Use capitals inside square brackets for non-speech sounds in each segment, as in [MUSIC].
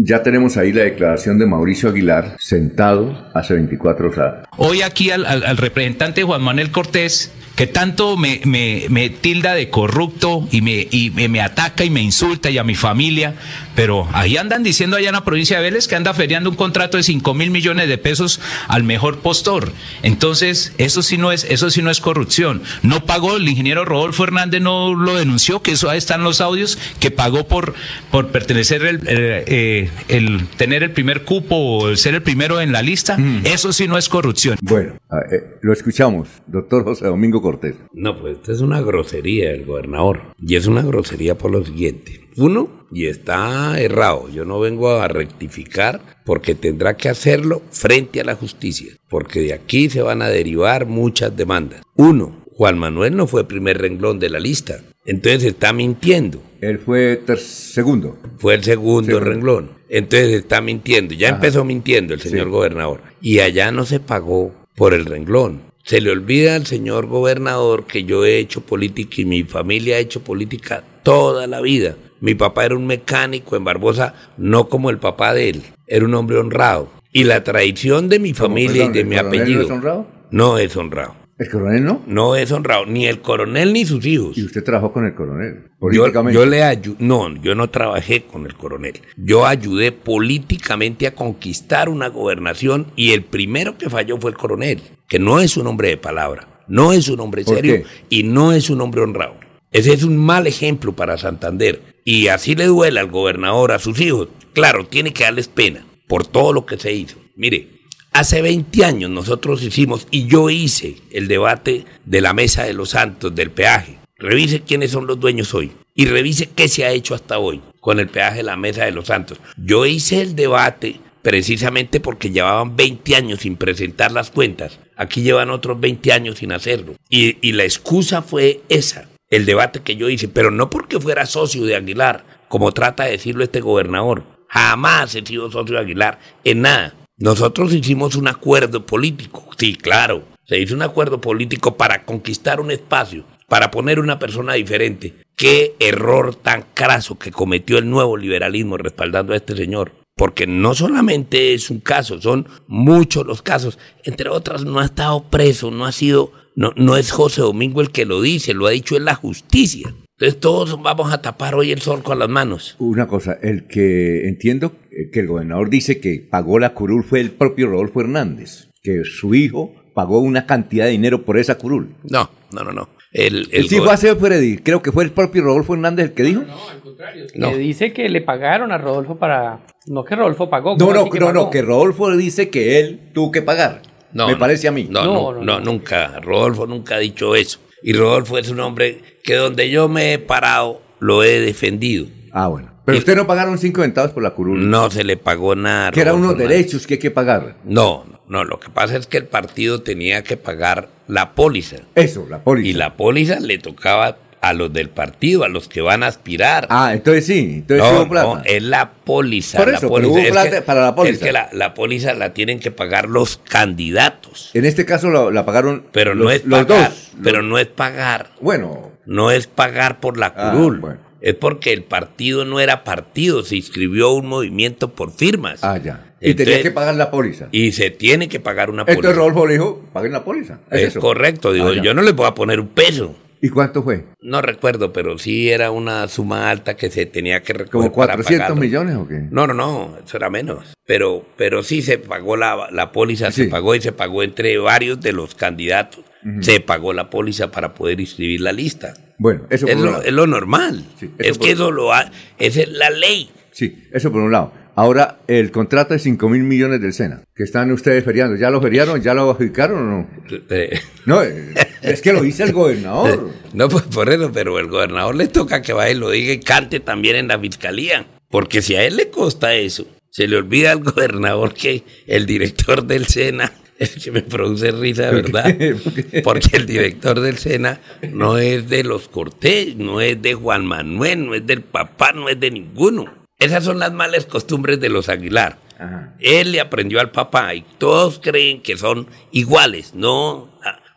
Ya tenemos ahí la declaración de Mauricio Aguilar, sentado hace 24 horas. Hoy aquí al, al, al representante Juan Manuel Cortés que tanto me, me, me, tilda de corrupto y, me, y me, me, ataca y me insulta y a mi familia, pero ahí andan diciendo allá en la provincia de Vélez que anda feriando un contrato de 5 mil millones de pesos al mejor postor. Entonces, eso sí no es, eso sí no es corrupción. No pagó, el ingeniero Rodolfo Hernández no lo denunció, que eso ahí están los audios, que pagó por, por pertenecer el, eh, el tener el primer cupo o el ser el primero en la lista. Mm. Eso sí no es corrupción. Bueno, eh, lo escuchamos, doctor José Domingo Cortés. No, pues esta es una grosería el gobernador. Y es una grosería por lo siguiente. Uno, y está errado, yo no vengo a rectificar porque tendrá que hacerlo frente a la justicia, porque de aquí se van a derivar muchas demandas. Uno, Juan Manuel no fue primer renglón de la lista, entonces está mintiendo. Él fue segundo. Fue el segundo, segundo, renglón. Entonces está mintiendo. Ya Ajá. empezó mintiendo el señor sí. gobernador. Y allá no se pagó por el renglón. Se le olvida al señor gobernador que yo he hecho política y mi familia ha hecho política toda la vida. Mi papá era un mecánico en Barbosa, no como el papá de él. Era un hombre honrado. Y la tradición de mi familia y de mi apellido. ¿No es honrado? No es honrado. ¿El coronel no? No es honrado, ni el coronel ni sus hijos. ¿Y usted trabajó con el coronel? Yo, yo le ayudé, no, yo no trabajé con el coronel. Yo ayudé políticamente a conquistar una gobernación y el primero que falló fue el coronel, que no es un hombre de palabra, no es un hombre serio y no es un hombre honrado. Ese es un mal ejemplo para Santander. Y así le duele al gobernador, a sus hijos. Claro, tiene que darles pena por todo lo que se hizo. Mire, Hace 20 años nosotros hicimos y yo hice el debate de la Mesa de los Santos, del peaje. Revise quiénes son los dueños hoy y revise qué se ha hecho hasta hoy con el peaje de la Mesa de los Santos. Yo hice el debate precisamente porque llevaban 20 años sin presentar las cuentas. Aquí llevan otros 20 años sin hacerlo. Y, y la excusa fue esa, el debate que yo hice, pero no porque fuera socio de Aguilar, como trata de decirlo este gobernador. Jamás he sido socio de Aguilar, en nada. Nosotros hicimos un acuerdo político, sí, claro, se hizo un acuerdo político para conquistar un espacio, para poner una persona diferente. Qué error tan craso que cometió el nuevo liberalismo respaldando a este señor. Porque no solamente es un caso, son muchos los casos. Entre otras, no ha estado preso, no ha sido, no, no es José Domingo el que lo dice, lo ha dicho en la justicia. Entonces todos vamos a tapar hoy el sol con las manos. Una cosa, el que entiendo que el gobernador dice que pagó la curul fue el propio Rodolfo Hernández, que su hijo pagó una cantidad de dinero por esa curul. No, no, no, no. El, el, sí fue a Freddy, creo que fue el propio Rodolfo Hernández el que dijo. No, no al contrario. No. Le dice que le pagaron a Rodolfo para... No que Rodolfo pagó. No, no, no, no, que Rodolfo dice que él tuvo que pagar. No, me parece a mí. No no, no, no, nunca. Rodolfo nunca ha dicho eso. Y Rodolfo es un hombre que donde yo me he parado lo he defendido. Ah, bueno. Pero usted no pagaron cinco centavos por la curul. No se le pagó nada. Que eran unos derechos que hay que pagar. No, no, lo que pasa es que el partido tenía que pagar la póliza. Eso, la póliza. Y la póliza le tocaba a los del partido, a los que van a aspirar. Ah, entonces sí, entonces no, hubo plata. No, es la póliza. Por eso, la póliza. Pero hubo es plata que, para la póliza. Es que la, la, póliza la tienen que pagar los candidatos. En este caso la, la pagaron pero los, no es los pagar, dos. Pero no es pagar. Bueno. No es pagar por la curul. Ah, bueno. Es porque el partido no era partido, se inscribió un movimiento por firmas. Ah, ya. Y Entonces, tenía que pagar la póliza. Y se tiene que pagar una póliza. Entonces Rodolfo le dijo, paguen la póliza. Es, Es, eso. correcto, digo, Ah, yo no le voy a poner un peso. ¿Y cuánto fue? No recuerdo, pero sí era una suma alta que se tenía que recoger ¿Como para 400 pagarlo. millones o qué? No, no, no, eso era menos. Pero, pero sí se pagó la, la póliza, Sí. se pagó y se pagó entre varios de los candidatos. Se pagó la póliza para poder inscribir la lista. Bueno, eso por Es un lo, lado. es lo normal. Sí, es que eso lo ha, esa es la ley. Sí, eso por un lado. Ahora, el contrato de 5 mil millones del SENA, que están ustedes feriando. ¿Ya lo feriaron? ¿Ya lo adjudicaron o no? Eh, No, eh, [LAUGHS] es que lo dice el gobernador. [LAUGHS] No, pues por eso, pero el gobernador le toca que vaya y lo diga y cante también en la fiscalía. Porque si a él le costa eso, se le olvida al gobernador que el director del SENA, [LAUGHS] es que me produce risa, verdad. [LAUGHS] Porque el director del SENA no es de los Cortés, no es de Juan Manuel, no es del papá, no es de ninguno. Esas son las malas costumbres de los Aguilar. Ajá. Él le aprendió al papá y todos creen que son iguales. No,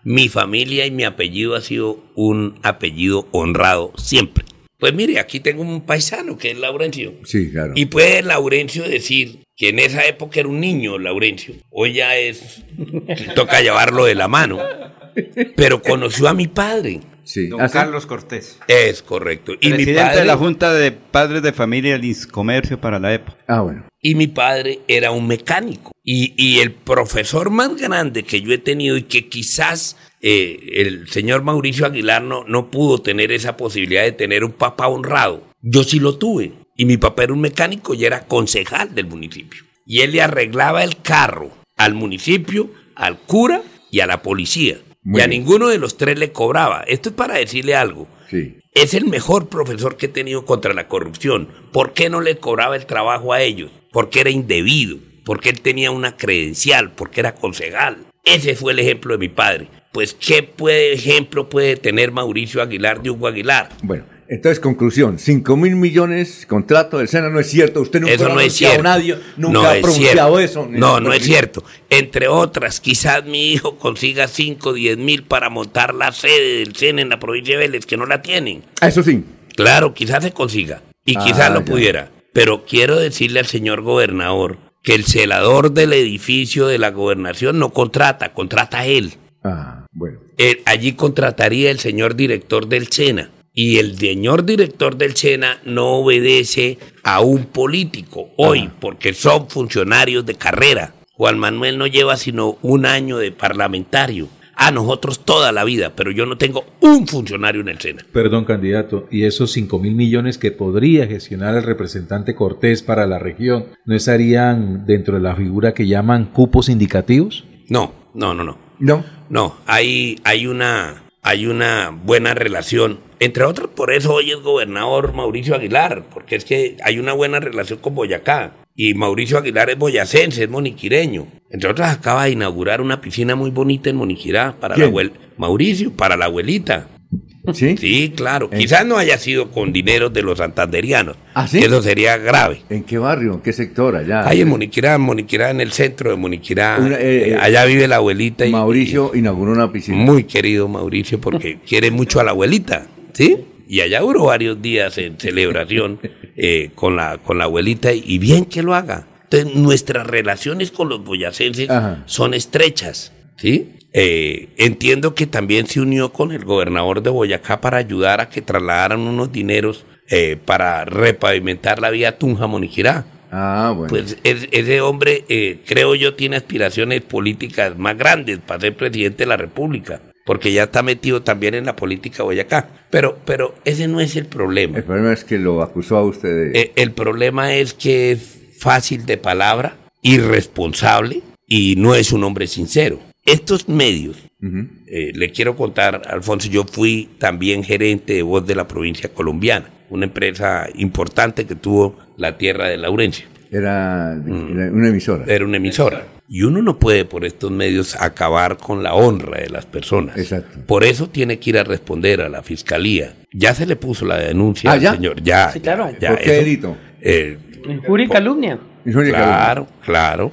mi familia y mi apellido ha sido un apellido honrado siempre. Pues mire, aquí tengo un paisano que es Laurencio. Sí, claro. Y puede Laurencio decir que en esa época era un niño, Laurencio. Hoy ya es. [LAUGHS] toca llevarlo de la mano. Pero conoció a mi padre. Sí. Don ¿Ah? Carlos Cortés. Es correcto. Y mi, Presidente padre, de la Junta de Padres de Familia del Comercio para la época. Ah, bueno. y mi padre era un mecánico. Y, y el profesor más grande que yo he tenido y que quizás eh, el señor Mauricio Aguilar no, no pudo tener esa posibilidad de tener un papá honrado. Yo sí lo tuve. Y mi papá era un mecánico y era concejal del municipio. Y él le arreglaba el carro al municipio, al cura y a la policía. Muy y a bien. ninguno de los tres le cobraba. Esto es para decirle algo. Sí. Es el mejor profesor que he tenido contra la corrupción. ¿Por qué no le cobraba el trabajo a ellos? Porque era indebido, porque él tenía una credencial, porque era concejal. Ese fue el ejemplo de mi padre. Pues, ¿qué puede, ejemplo puede tener Mauricio Aguilar de Hugo Aguilar? Bueno, entonces, conclusión. 5 mil millones contrato del SENA no es cierto. Usted nunca Eso lo ha no es cierto. nadie, nunca No ha es pronunciado cierto. eso. No, no es cierto. Entre otras, quizás mi hijo consiga 5, 10 mil para montar la sede del SENA en la provincia de Vélez, que no la tienen. Ah, Eso sí. Claro, quizás se consiga y Ah, quizás lo ya. pudiera. Pero quiero decirle al señor gobernador que el celador del edificio de la gobernación no contrata, contrata él. Ah, bueno. Él- allí contrataría el señor director del SENA. Y el señor director del SENA no obedece a un político hoy, porque son funcionarios de carrera. Juan Manuel no lleva sino un año de parlamentario. A nosotros toda la vida, pero yo no tengo un funcionario en el SENA. Perdón, candidato, ¿y esos 5 mil millones que podría gestionar el representante Cortés para la región no estarían dentro de la figura que llaman cupos indicativos? No, no, no, no. No. No, hay, hay, una, hay una buena relación. Entre otras, por eso hoy es gobernador Mauricio Aguilar, porque es que hay una buena relación con Boyacá. Y Mauricio Aguilar es boyacense, es moniquireño. Entre otras, acaba de inaugurar una piscina muy bonita en Moniquirá para la abuela. Mauricio, para la abuelita. ¿Sí? Sí, claro. ¿En- Quizás no haya sido con dinero de los santanderianos. ¿Ah, sí? Eso sería grave. ¿En qué barrio? ¿En qué sector? Allá. Ahí en Moniquirá, Moniquirá en el centro de Moniquirá. Una, eh, eh, allá vive la abuelita. y- Mauricio inauguró una piscina. muy querido Mauricio porque quiere mucho a la abuelita, ¿sí? Y allá duró varios días en celebración [LAUGHS] eh, con, la, con la abuelita y bien que lo haga. Entonces, nuestras relaciones con los boyacenses Ajá. son estrechas, ¿sí? Eh, entiendo que también se unió con el gobernador de Boyacá para ayudar a que trasladaran unos dineros eh, para repavimentar la vía Tunja-Moniquirá. Ah, bueno. Pues es- ese hombre, eh, creo yo, tiene aspiraciones políticas más grandes para ser presidente de la República, porque ya está metido también en la política Boyacá. Pero, pero ese no es el problema. el problema es que lo acusó a usted de... Eh, el problema es que es fácil de palabra, irresponsable y no es un hombre sincero. Estos medios, eh, le quiero contar, Alfonso, yo fui también gerente de voz de la provincia colombiana, una empresa importante que tuvo la tierra de Laurencio. Era, era una emisora. era una emisora. Y uno no puede por estos medios acabar con la honra de las personas. Exacto. Por eso tiene que ir a responder a la fiscalía. Ya se le puso la denuncia Ah, al ¿ya? señor. Ya. Sí, ya, claro. ya, ¿Por qué eso- delito? eh, Injuria y calumnia. Injuria y calumnia. claro, claro.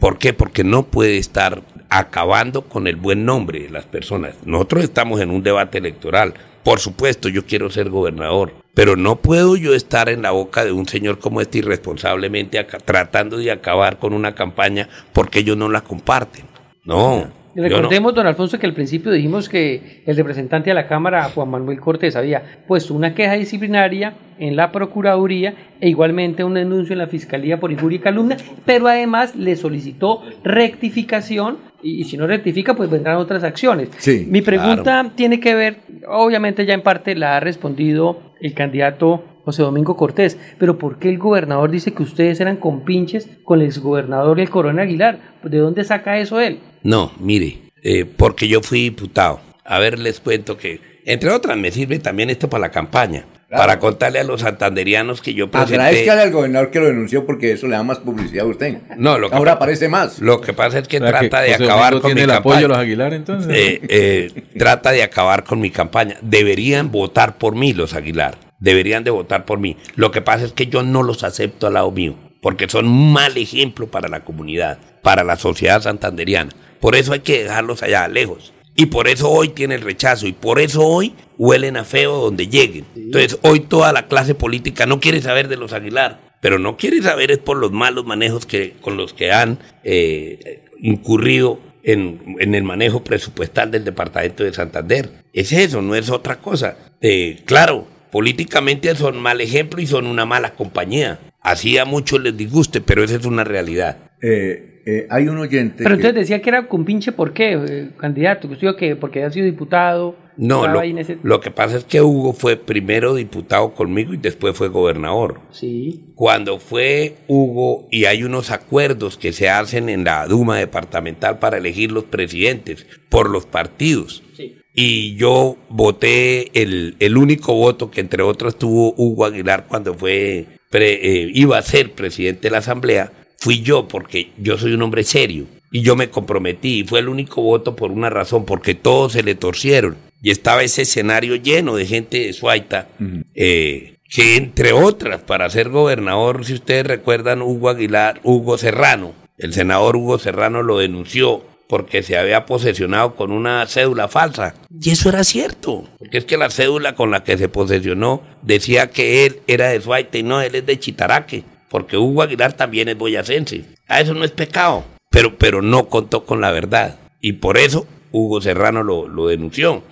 ¿Por qué? Porque no puede estar acabando con el buen nombre de las personas. Nosotros estamos en un debate electoral. Por supuesto, yo quiero ser gobernador, pero no puedo yo estar en la boca de un señor como este irresponsablemente aca- tratando de acabar con una campaña porque ellos no la comparten. No. Recordemos, don Alfonso, que al principio dijimos que el representante a la Cámara, Juan Manuel Cortés, había puesto una queja disciplinaria en la Procuraduría e igualmente un denuncio en la Fiscalía por injuria y calumnia, pero además le solicitó rectificación y, y si no rectifica, pues vendrán otras acciones. Sí, Mi pregunta tiene que ver, obviamente ya en parte la ha respondido el candidato José Domingo Cortés, pero ¿por qué el gobernador dice que ustedes eran compinches con el exgobernador y el coronel Aguilar? ¿De dónde saca eso él? No, mire, eh, porque yo fui diputado. A ver, les cuento que, entre otras, me sirve también esto para la campaña. Claro. Para contarle a los santanderianos que yo presenté. Agradezcale al gobernador que lo denunció porque eso le da más publicidad a usted. No, lo que Ahora pa- aparece más. Lo que pasa es que O sea, trata que de acabar con mi tiene el apoyo de los campaña. Aguilar, entonces. Eh, eh, trata de acabar con mi campaña. Deberían votar por mí los Aguilar. Deberían de votar por mí. Lo que pasa es que yo no los acepto al lado mío, porque son un mal ejemplo para la comunidad, para la sociedad santanderiana. Por eso hay que dejarlos allá lejos. Y por eso hoy tiene el rechazo y por eso hoy huelen a feo donde lleguen. Entonces hoy toda la clase política no quiere saber de los Aguilar, pero no quiere saber es por los malos manejos que, con los que han eh, incurrido en, en el manejo presupuestal del departamento de Santander. Es eso, no es otra cosa. Eh, claro, políticamente son mal ejemplo y son una mala compañía. Así a muchos les disguste, pero esa es una realidad. Eh, eh, hay un oyente. Pero que- entonces decía que era con pinche por qué, eh, candidato, que usted dijo que porque había sido diputado. No, lo, ahí en ese- lo que pasa es que Hugo fue primero diputado conmigo y después fue gobernador. Sí. Cuando fue Hugo, y hay unos acuerdos que se hacen en la Duma departamental para elegir los presidentes por los partidos. Sí. Y yo voté el, el único voto que entre otros tuvo Hugo Aguilar cuando fue pre- eh, iba a ser presidente de la Asamblea, fui yo porque yo soy un hombre serio. Y yo me comprometí y fue el único voto por una razón, porque todos se le torcieron. Y estaba ese escenario lleno de gente de Suaita, eh, que entre otras, para ser gobernador, si ustedes recuerdan, Hugo Aguilar, Hugo Serrano, el senador Hugo Serrano lo denunció porque se había posesionado con una cédula falsa. Y eso era cierto, porque es que la cédula con la que se posesionó decía que él era de Suaita y no, él es de Chitaraque, porque Hugo Aguilar también es boyacense. A eso no es pecado, pero, pero no contó con la verdad. Y por eso Hugo Serrano lo, lo denunció.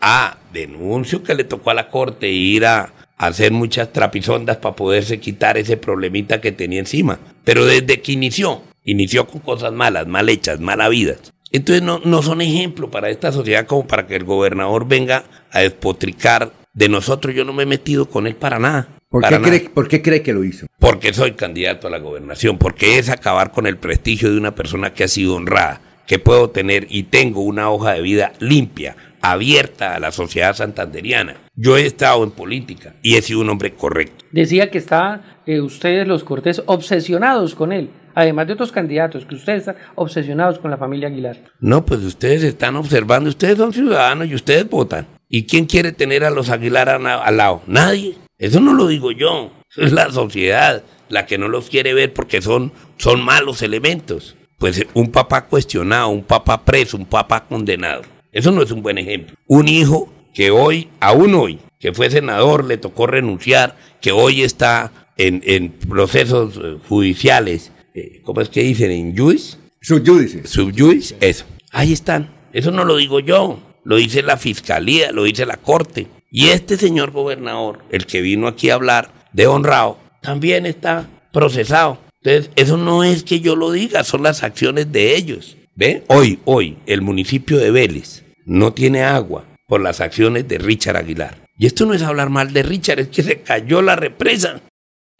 Ah, denuncio que le tocó a la corte ir a, hacer muchas trapisondas para poderse quitar ese problemita que tenía encima. Pero desde que inició, inició con cosas malas, mal hechas, mal habidas. Entonces no, no son ejemplo para esta sociedad como para que el gobernador venga a despotricar de nosotros. Yo no me he metido con él para nada. ¿Por, qué cree, ¿Por qué cree que lo hizo? Porque soy candidato a la gobernación, porque es acabar con el prestigio de una persona que ha sido honrada, que puedo tener y tengo una hoja de vida limpia, abierta a la sociedad santanderiana. Yo he estado en política y he sido un hombre correcto. Decía que estaban eh, ustedes, los Cortés, obsesionados con él. Además de otros candidatos, que ustedes están obsesionados con la familia Aguilar. No, pues ustedes están observando, ustedes son ciudadanos y ustedes votan. ¿Y quién quiere tener a los Aguilar al lado? Nadie. Eso no lo digo yo. Es la sociedad la que no los quiere ver porque son, son malos elementos. Pues eh, un papá cuestionado, un papá preso, un papá condenado. Eso no es un buen ejemplo. Un hijo que hoy, aún hoy, que fue senador, le tocó renunciar, que hoy está en, en procesos eh, judiciales, eh, ¿cómo es que dicen? ¿En juice? Subyúdice. Subjuice, eso. Ahí están. Eso no lo digo yo, lo dice la fiscalía, lo dice la corte. Y este señor gobernador, el que vino aquí a hablar de honrado, también está procesado. Entonces, eso no es que yo lo diga, son las acciones de ellos. ¿Ve? Hoy, hoy, el municipio de Vélez no tiene agua por las acciones de Richard Aguilar. Y esto no es hablar mal de Richard, es que se cayó la represa.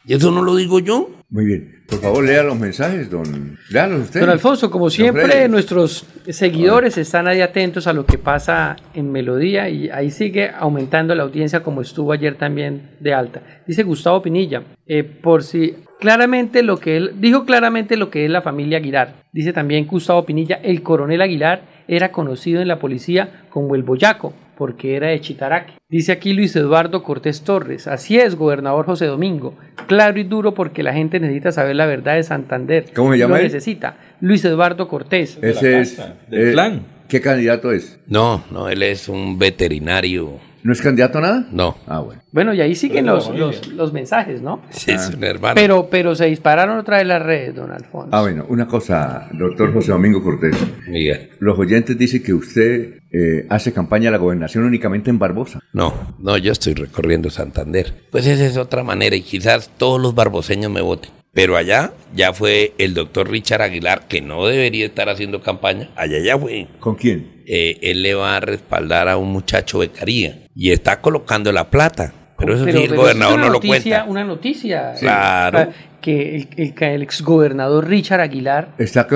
Y eso no lo digo yo. Muy bien. Por favor, lea los mensajes, don. Léalos usted. Don Alfonso, como siempre, nuestros seguidores están ahí atentos a lo que pasa en Melodía y ahí sigue aumentando la audiencia como estuvo ayer también de alta. Dice Gustavo Pinilla, eh, por si claramente lo que él dijo claramente lo que es la familia Aguilar. Dice también Gustavo Pinilla, el coronel Aguilar era conocido en la policía como el Boyaco porque era de Chitaraque. Dice aquí Luis Eduardo Cortés Torres, así es, gobernador José Domingo, claro y duro porque la gente necesita saber la verdad de Santander. ¿Cómo se llama Lo él? necesita. Luis Eduardo Cortés. Ese es. del eh, plan. ¿Qué candidato es? No, no, él es un veterinario. ¿No es candidato a nada? No, Ah, bueno. Bueno, y ahí siguen los, los, los mensajes, ¿no? [LAUGHS] sí, es un hermano. Pero, pero se dispararon otra vez las redes, don Alfonso. Ah, bueno. Una cosa, doctor José Domingo Cortés. Miguel. Los oyentes dicen que usted eh, hace campaña a la gobernación únicamente en Barbosa. No, no, yo estoy recorriendo Santander. Pues esa es otra manera y quizás todos los barboseños me voten. Pero allá ya fue el doctor Richard Aguilar, que no debería estar haciendo campaña. Allá ya fue. ¿Con quién? Eh, él le va a respaldar a un muchacho becaría y está colocando la plata. Pero eso sí, el pero gobernador no lo noticia, cuenta. Una noticia. Claro. Que el, el, que el exgobernador Richard Aguilar ¿Está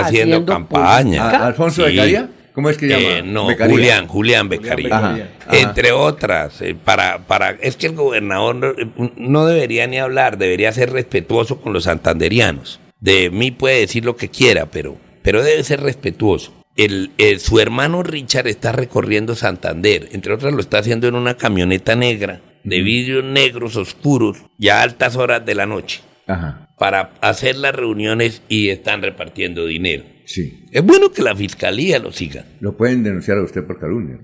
haciendo campaña. ¿Alfonso Sí. Becaría? ¿Cómo es que llama? Eh, no, Becaría. Julián, Julián ajá. Entre otras, eh, para, para, es que el gobernador no, eh, no debería ni hablar, debería ser respetuoso con los santanderianos. De mí puede decir lo que quiera, pero, pero debe ser respetuoso. El, el- su hermano Richard está recorriendo Santander, entre otras lo está haciendo en una camioneta negra, de vidrios negros oscuros, ya a altas horas de la noche Ajá. para hacer las reuniones y están repartiendo dinero. Sí. Es bueno que la fiscalía lo siga. Lo pueden denunciar a usted por calumnia.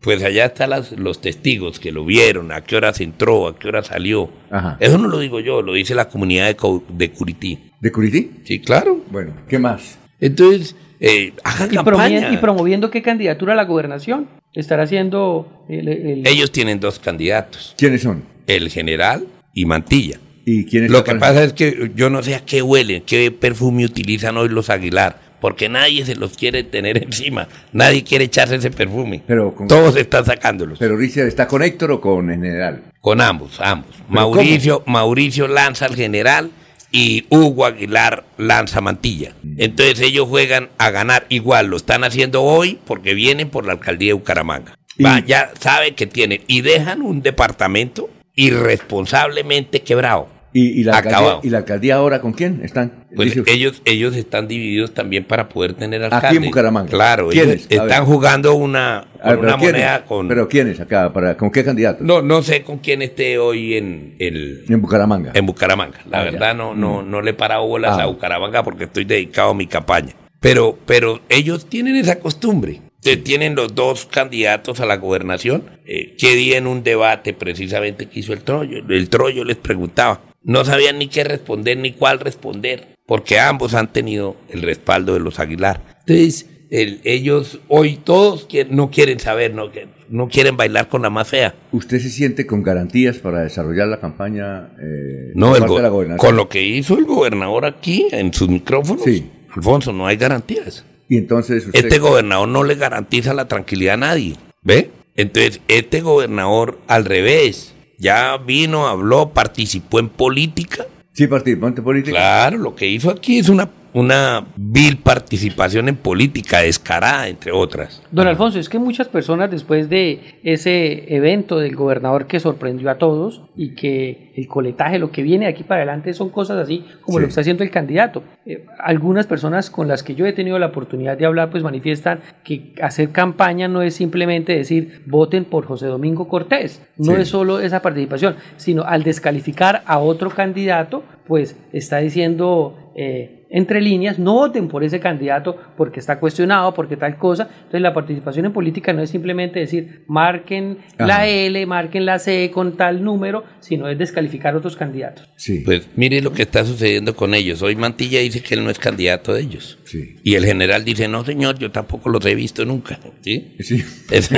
Pues allá están las- los testigos que lo vieron, a qué horas entró, a qué hora salió. Ajá. Eso no lo digo yo, lo dice la comunidad de, de Curití. ¿De Curití? Sí, claro. Bueno, ¿qué más? Entonces, eh, hagan Y, campaña. y promoviendo qué candidatura a la gobernación estará haciendo el, el- Ellos tienen dos candidatos, ¿Quiénes son? el general y Mantilla. ¿Y quiénes Lo está que pasa es que yo no sé a qué huelen, qué perfume utilizan hoy los Aguilar, porque nadie se los quiere tener [LAUGHS] encima, nadie quiere echarse ese perfume. Pero con- Todos están sacándolos. Pero Richard, ¿está con Héctor o con el general? Con ambos, ambos. Mauricio, Mauricio lanza al general y Hugo Aguilar lanza Mantilla. Entonces ellos juegan a ganar igual, lo están haciendo hoy porque vienen por la alcaldía de Bucaramanga. Y- Va, ya saben que tienen y dejan un departamento irresponsablemente quebrado. ¿Y, y la, alcaldía. ¿Y la alcaldía ahora con quién están? Pues ellos, ellos están divididos también para poder tener Aquí alcalde. en Bucaramanga. Claro, ellos están jugando una, ver, una moneda con... ¿Pero quiénes acá? Para, ¿Con qué candidato? no, no sé con quién esté hoy en el... En Bucaramanga. En Bucaramanga. La Ah, ya. verdad no, no, no le he parado bolas Ah. a Bucaramanga porque estoy dedicado a mi campaña. Pero, pero ellos tienen esa costumbre. Tienen los dos candidatos a la gobernación. Eh, ¿Qué día en un debate precisamente que hizo el Troyo? El Troyo les preguntaba. No sabían ni qué responder ni cuál responder. Porque ambos han tenido el respaldo de los Aguilar. Entonces, el- ellos hoy todos quieren- no quieren saber, no, quieren bailar con la más fea. ¿Usted se siente con garantías para desarrollar la campaña eh, No, el de la con lo que hizo el gobernador aquí en sus micrófonos, Sí. Alfonso, no hay garantías. Y entonces usted... Este gobernador no le garantiza la tranquilidad a nadie, ¿ve? Entonces, este gobernador al revés, ya vino, habló, participó en política. ¿Sí participante político? Claro, lo que hizo aquí es una, una vil participación en política, descarada, entre otras. Don Alfonso, es que muchas personas después de ese evento del gobernador que sorprendió a todos y que el coletaje, lo que viene de aquí para adelante son cosas así como Sí. lo que está haciendo el candidato. Eh, algunas personas con las que yo he tenido la oportunidad de hablar pues manifiestan que hacer campaña no es simplemente decir voten por José Domingo Cortés, no Sí. es solo esa participación, sino al descalificar a otro candidato pues está diciendo... eh, entre líneas, no voten por ese candidato porque está cuestionado, porque tal cosa. Entonces la participación en política no es simplemente decir marquen Ajá. la L, marquen la C con tal número, sino es descalificar otros candidatos. Sí, Pues mire lo que está sucediendo con ellos. Hoy Mantilla dice que él no es candidato de ellos. sí. Y el general dice, no señor, yo tampoco los he visto nunca. ¿Sí? Sí. [LAUGHS] Es-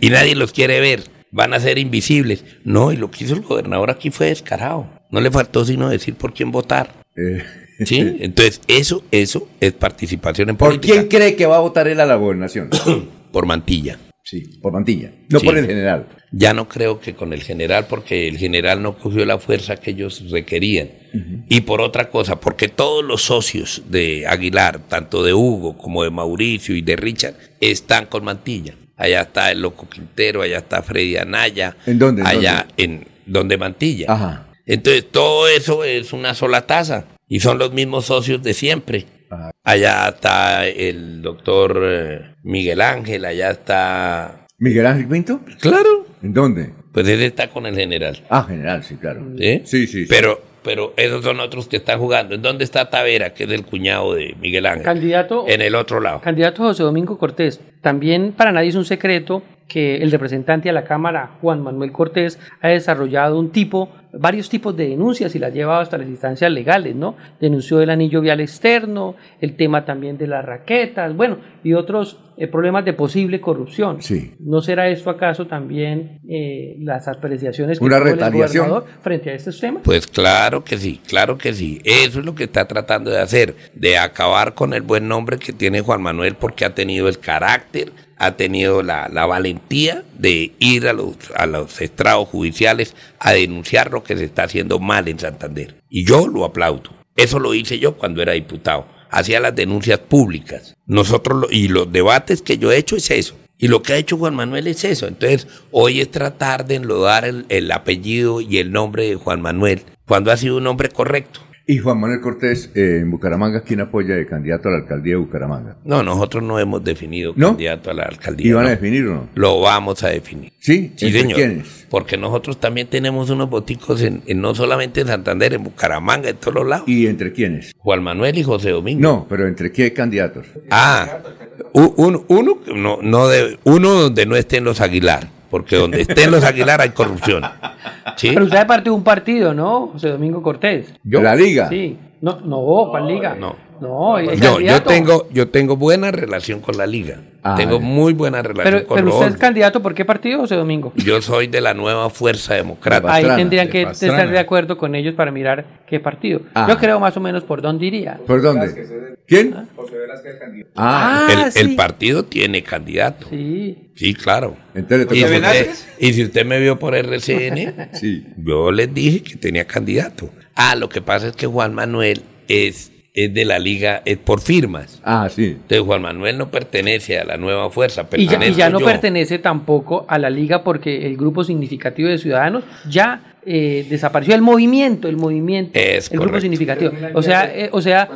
y nadie los quiere ver. Van a ser invisibles. No, y lo que hizo el gobernador aquí fue descarado. No le faltó sino decir por quién votar. Eh, ¿Sí? Entonces, eso, eso es participación en ¿Por política. quién cree que va a votar él a la gobernación? [CLEARS THROAT] Por Mantilla. Sí, por Mantilla, no Sí. por el general. Ya no creo que con el general, porque el general no cogió la fuerza que ellos requerían. Y por otra cosa, porque todos los socios de Aguilar, tanto de Hugo como de Mauricio y de Richard, están con Mantilla. Allá está el Loco Quintero, allá está Freddy Anaya. ¿En dónde, en Allá en donde Mantilla. Ajá. Entonces, todo eso es una sola taza. Y son los mismos socios de siempre. Ajá. Allá está el doctor eh, Miguel Ángel, allá está... ¿Miguel Ángel Pinto? Claro. ¿En dónde? Pues él está con el general. Ah, general, sí, claro. ¿sí? Sí, sí, sí. Pero, pero esos son otros que están jugando. ¿En dónde está Tavera, que es el cuñado de Miguel Ángel? Candidato, En el otro lado. candidato José Domingo Cortés. También para nadie es un secreto que el representante a la Cámara, Juan Manuel Cortés, ha desarrollado un tipo, varios tipos de denuncias y las ha llevado hasta las instancias legales, ¿no? Denunció el anillo vial externo, el tema también de las raquetas, bueno, y otros eh, problemas de posible corrupción. Sí. ¿No será esto acaso también eh, las apreciaciones que Una tuvo el gobernador frente a estos temas? Pues claro que sí, claro que sí. Eso es lo que está tratando de hacer, de acabar con el buen nombre que tiene Juan Manuel porque ha tenido el carácter, ha tenido la, la valentía de ir a los, a los estrados judiciales a denunciar lo que se está haciendo mal en Santander. Y yo lo aplaudo. Eso lo hice yo cuando era diputado. Hacía las denuncias públicas. Nosotros, lo- y los debates que yo he hecho es eso. Y lo que ha hecho Juan Manuel es eso. Entonces, hoy es tratar de enlodar el, el apellido y el nombre de Juan Manuel cuando ha sido un hombre correcto. Y Juan Manuel Cortés, eh, en Bucaramanga, ¿quién apoya de candidato a la alcaldía de Bucaramanga? No, nosotros no hemos definido ¿No? candidato a la alcaldía. ¿Y van a no. definir o no? Lo vamos a definir. ¿Sí? Sí, ¿Entre señor. quiénes? Porque nosotros también tenemos unos boticos en, en no solamente en Santander, en Bucaramanga, en todos los lados. ¿Y entre quiénes? Juan Manuel y José Domingo. No, pero ¿entre qué candidatos? Ah, un- uno, no, no de, uno donde no estén los Aguilar, porque donde estén los Aguilar hay corrupción. ¿Sí? Pero usted es parte de un partido, ¿no? José Domingo Cortés. ¿La Liga? Sí. No, no, ¿cuál liga? No. No, Yo, yo candidato. tengo, yo tengo buena relación con la liga. Ah, tengo muy buena relación Pero, con pero usted es candidato, ¿por qué partido, José Domingo? Yo soy de la nueva fuerza democrática. Ahí Pastrana, tendrían que Pastrana. estar de acuerdo con ellos para mirar qué partido. Ah. Yo creo más o menos por dónde iría. ¿Por dónde? ¿Quién? Ah, el, Ah, el sí. partido tiene candidato. Sí, Sí. claro. entonces Y si, usted, y si usted me vio por RCN, [LAUGHS] Sí. yo les dije que tenía candidato. Ah, lo que pasa es que Juan Manuel es, es de la liga, es por firmas. Ah, sí. Entonces Juan Manuel no pertenece a la nueva fuerza, Y ya, y pertenezco ya no yo. pertenece tampoco a la liga porque el grupo significativo de ciudadanos ya eh, desapareció el movimiento, el movimiento, Es el grupo significativo. O sea, eh, o sea,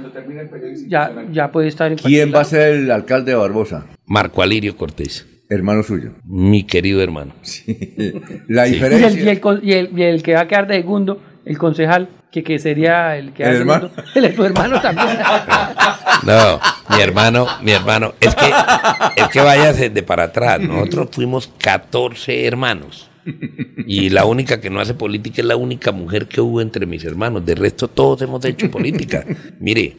ya, ya puede estar en ¿Quién va a ser el alcalde de Barbosa? Marco Alirio Cortés, Hermano suyo. mi querido hermano. [LAUGHS] La Sí. Y el, diferencia. y, el, y el- y el que va a quedar de segundo, el concejal, que, que sería el que ¿El hace hermano? el, tu hermano también. No, mi hermano, mi hermano, es que, es que váyase de para atrás. Nosotros fuimos 14 hermanos. Y la única que no hace política es la única mujer que hubo entre mis hermanos. De resto, todos hemos hecho política. Mire,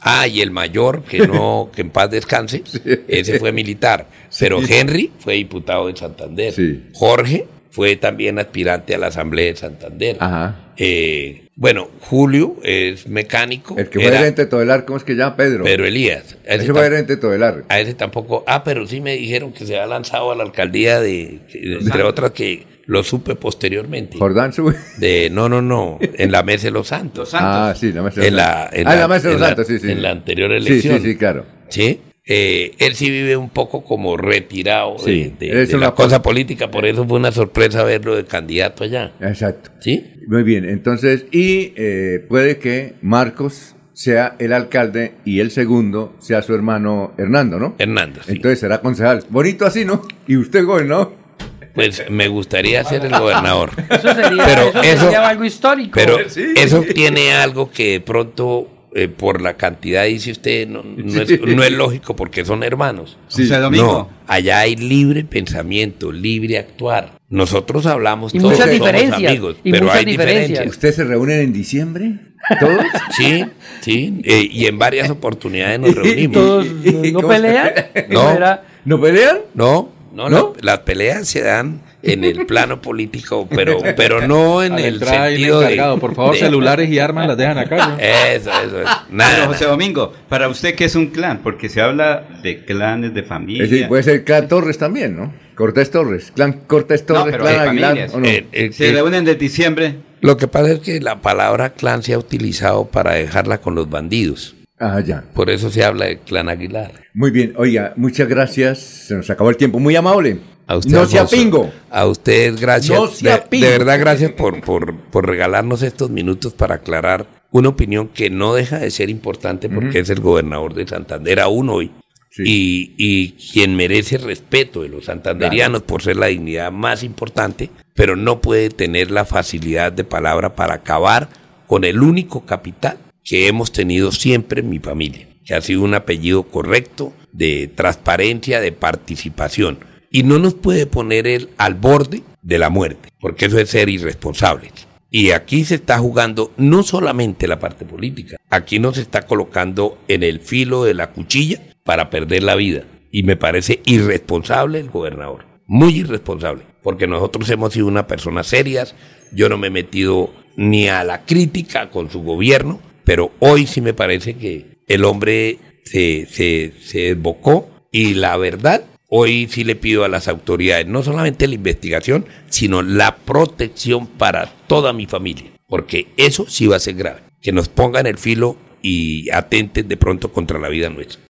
ah, y el mayor, que no, que en paz descanse, ese fue militar. Pero Henry fue diputado de Santander. Sí. Jorge fue también aspirante a la Asamblea de Santander. Ajá. Eh, bueno, Julio es mecánico. El que fue era gerente de Todelar, ¿cómo es que llama? Pedro. Pedro Elías. A ese Ese fue gerente de Todelar. a ese tampoco. Ah, pero sí me dijeron que se ha lanzado a la alcaldía de, entre otras que lo supe posteriormente. Jordán sube. De no, no, no, en la mesa de los Santos. Ah, sí, la mesa de En los la, Santos. en ah, la- la mesa de los en la- Santos, sí, sí. En la anterior Sí, elección. sí, sí, claro. Sí. Eh, él sí vive un poco como retirado Sí, de, de- es de una la cosa política, por eso fue una sorpresa verlo de candidato allá. Exacto. ¿Sí? Muy bien, entonces, y eh, puede que Marcos sea el alcalde y el segundo sea su hermano Hernando, ¿no? Hernando. sí. Entonces será concejal. Bonito así, ¿no? Y usted gobernó. Pues me gustaría ser el gobernador. Eso sería, Pero eso eso- sería algo histórico. Pero eso tiene algo que de pronto, eh, por la cantidad, dice usted, no, no es, no es lógico porque son hermanos. José Domingo. No, allá hay libre pensamiento, libre actuar. Nosotros hablamos Y todos muchas somos diferencias, amigos, y pero muchas hay diferencias. diferencias. ¿Ustedes se reúnen en diciembre? ¿Todos? [LAUGHS] Sí, sí, eh, y en varias oportunidades nos [LAUGHS] reunimos. Todos no, no [LAUGHS] ¿Cómo pelean. No. ¿No pelean? No, no, ¿No? Las, las peleas se dan en el plano político, pero, pero no en el sentido de. Por favor, de- celulares y armas las dejan acá. ¿no? Eso, eso, eso. Nada, Pero. José Domingo, para usted, ¿qué es un clan? Porque se habla de clanes, de familia. Es decir, puede ser clan Torres también, ¿no? Cortés Torres. Clan Cortés No, Torres, pero clan de Aguilar. familias. ¿o no? Eh, eh, Se eh, reúnen de diciembre. Lo que pasa es que la palabra clan se ha utilizado para dejarla con los bandidos. Ah, ya. Por eso se habla de clan Aguilar. Muy bien. Oiga, muchas gracias. Se nos acabó el tiempo. Muy amable. A usted, no Alfonso. apingo. A usted, gracias. No se de, apingo. de verdad, gracias por, por, por regalarnos estos minutos para aclarar una opinión que no deja de ser importante porque es el gobernador de Santander aún hoy. Sí. Y, y quien merece respeto de los santanderianos por ser la dignidad más importante, pero no puede tener la facilidad de palabra para acabar con el único capital que hemos tenido siempre en mi familia, que ha sido un apellido correcto, de transparencia, de participación. Y no nos puede poner él al borde de la muerte, porque eso es ser irresponsable. Y aquí se está jugando no solamente la parte política, aquí nos está colocando en el filo de la cuchilla para perder la vida. Y me parece irresponsable el gobernador, muy irresponsable, porque nosotros hemos sido una personas serias, yo no me he metido ni a la crítica con su gobierno, pero hoy sí me parece que el hombre se, se, se desbocó y la verdad, hoy sí le pido a las autoridades no solamente la investigación, sino la protección para toda mi familia, porque eso sí va a ser grave, que nos pongan el filo y atenten de pronto contra la vida nuestra.